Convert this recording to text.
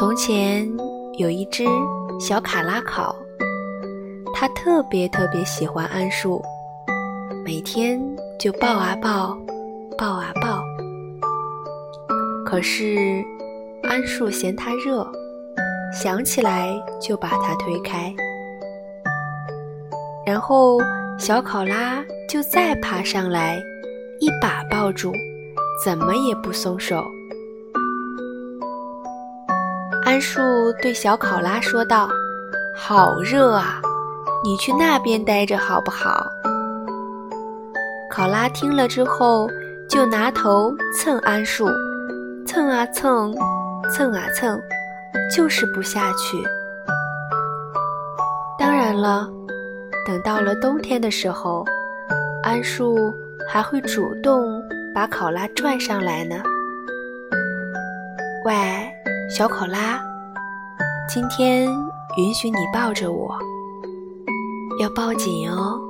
从前有一只小卡拉考，它特别特别喜欢桉树，每天就抱啊抱，抱啊抱。可是桉树嫌它热，想起来就把它推开。然后小考拉就再爬上来，一把抱住，怎么也不松手。桉树对小考拉说道：“好热啊，你去那边待着好不好？”考拉听了之后，就拿头蹭桉树，蹭啊蹭，蹭啊蹭，就是不下去。当然了，等到了冬天的时候，桉树还会主动把考拉拽上来呢。喂。小考拉，今天允许你抱着我，要抱紧哦。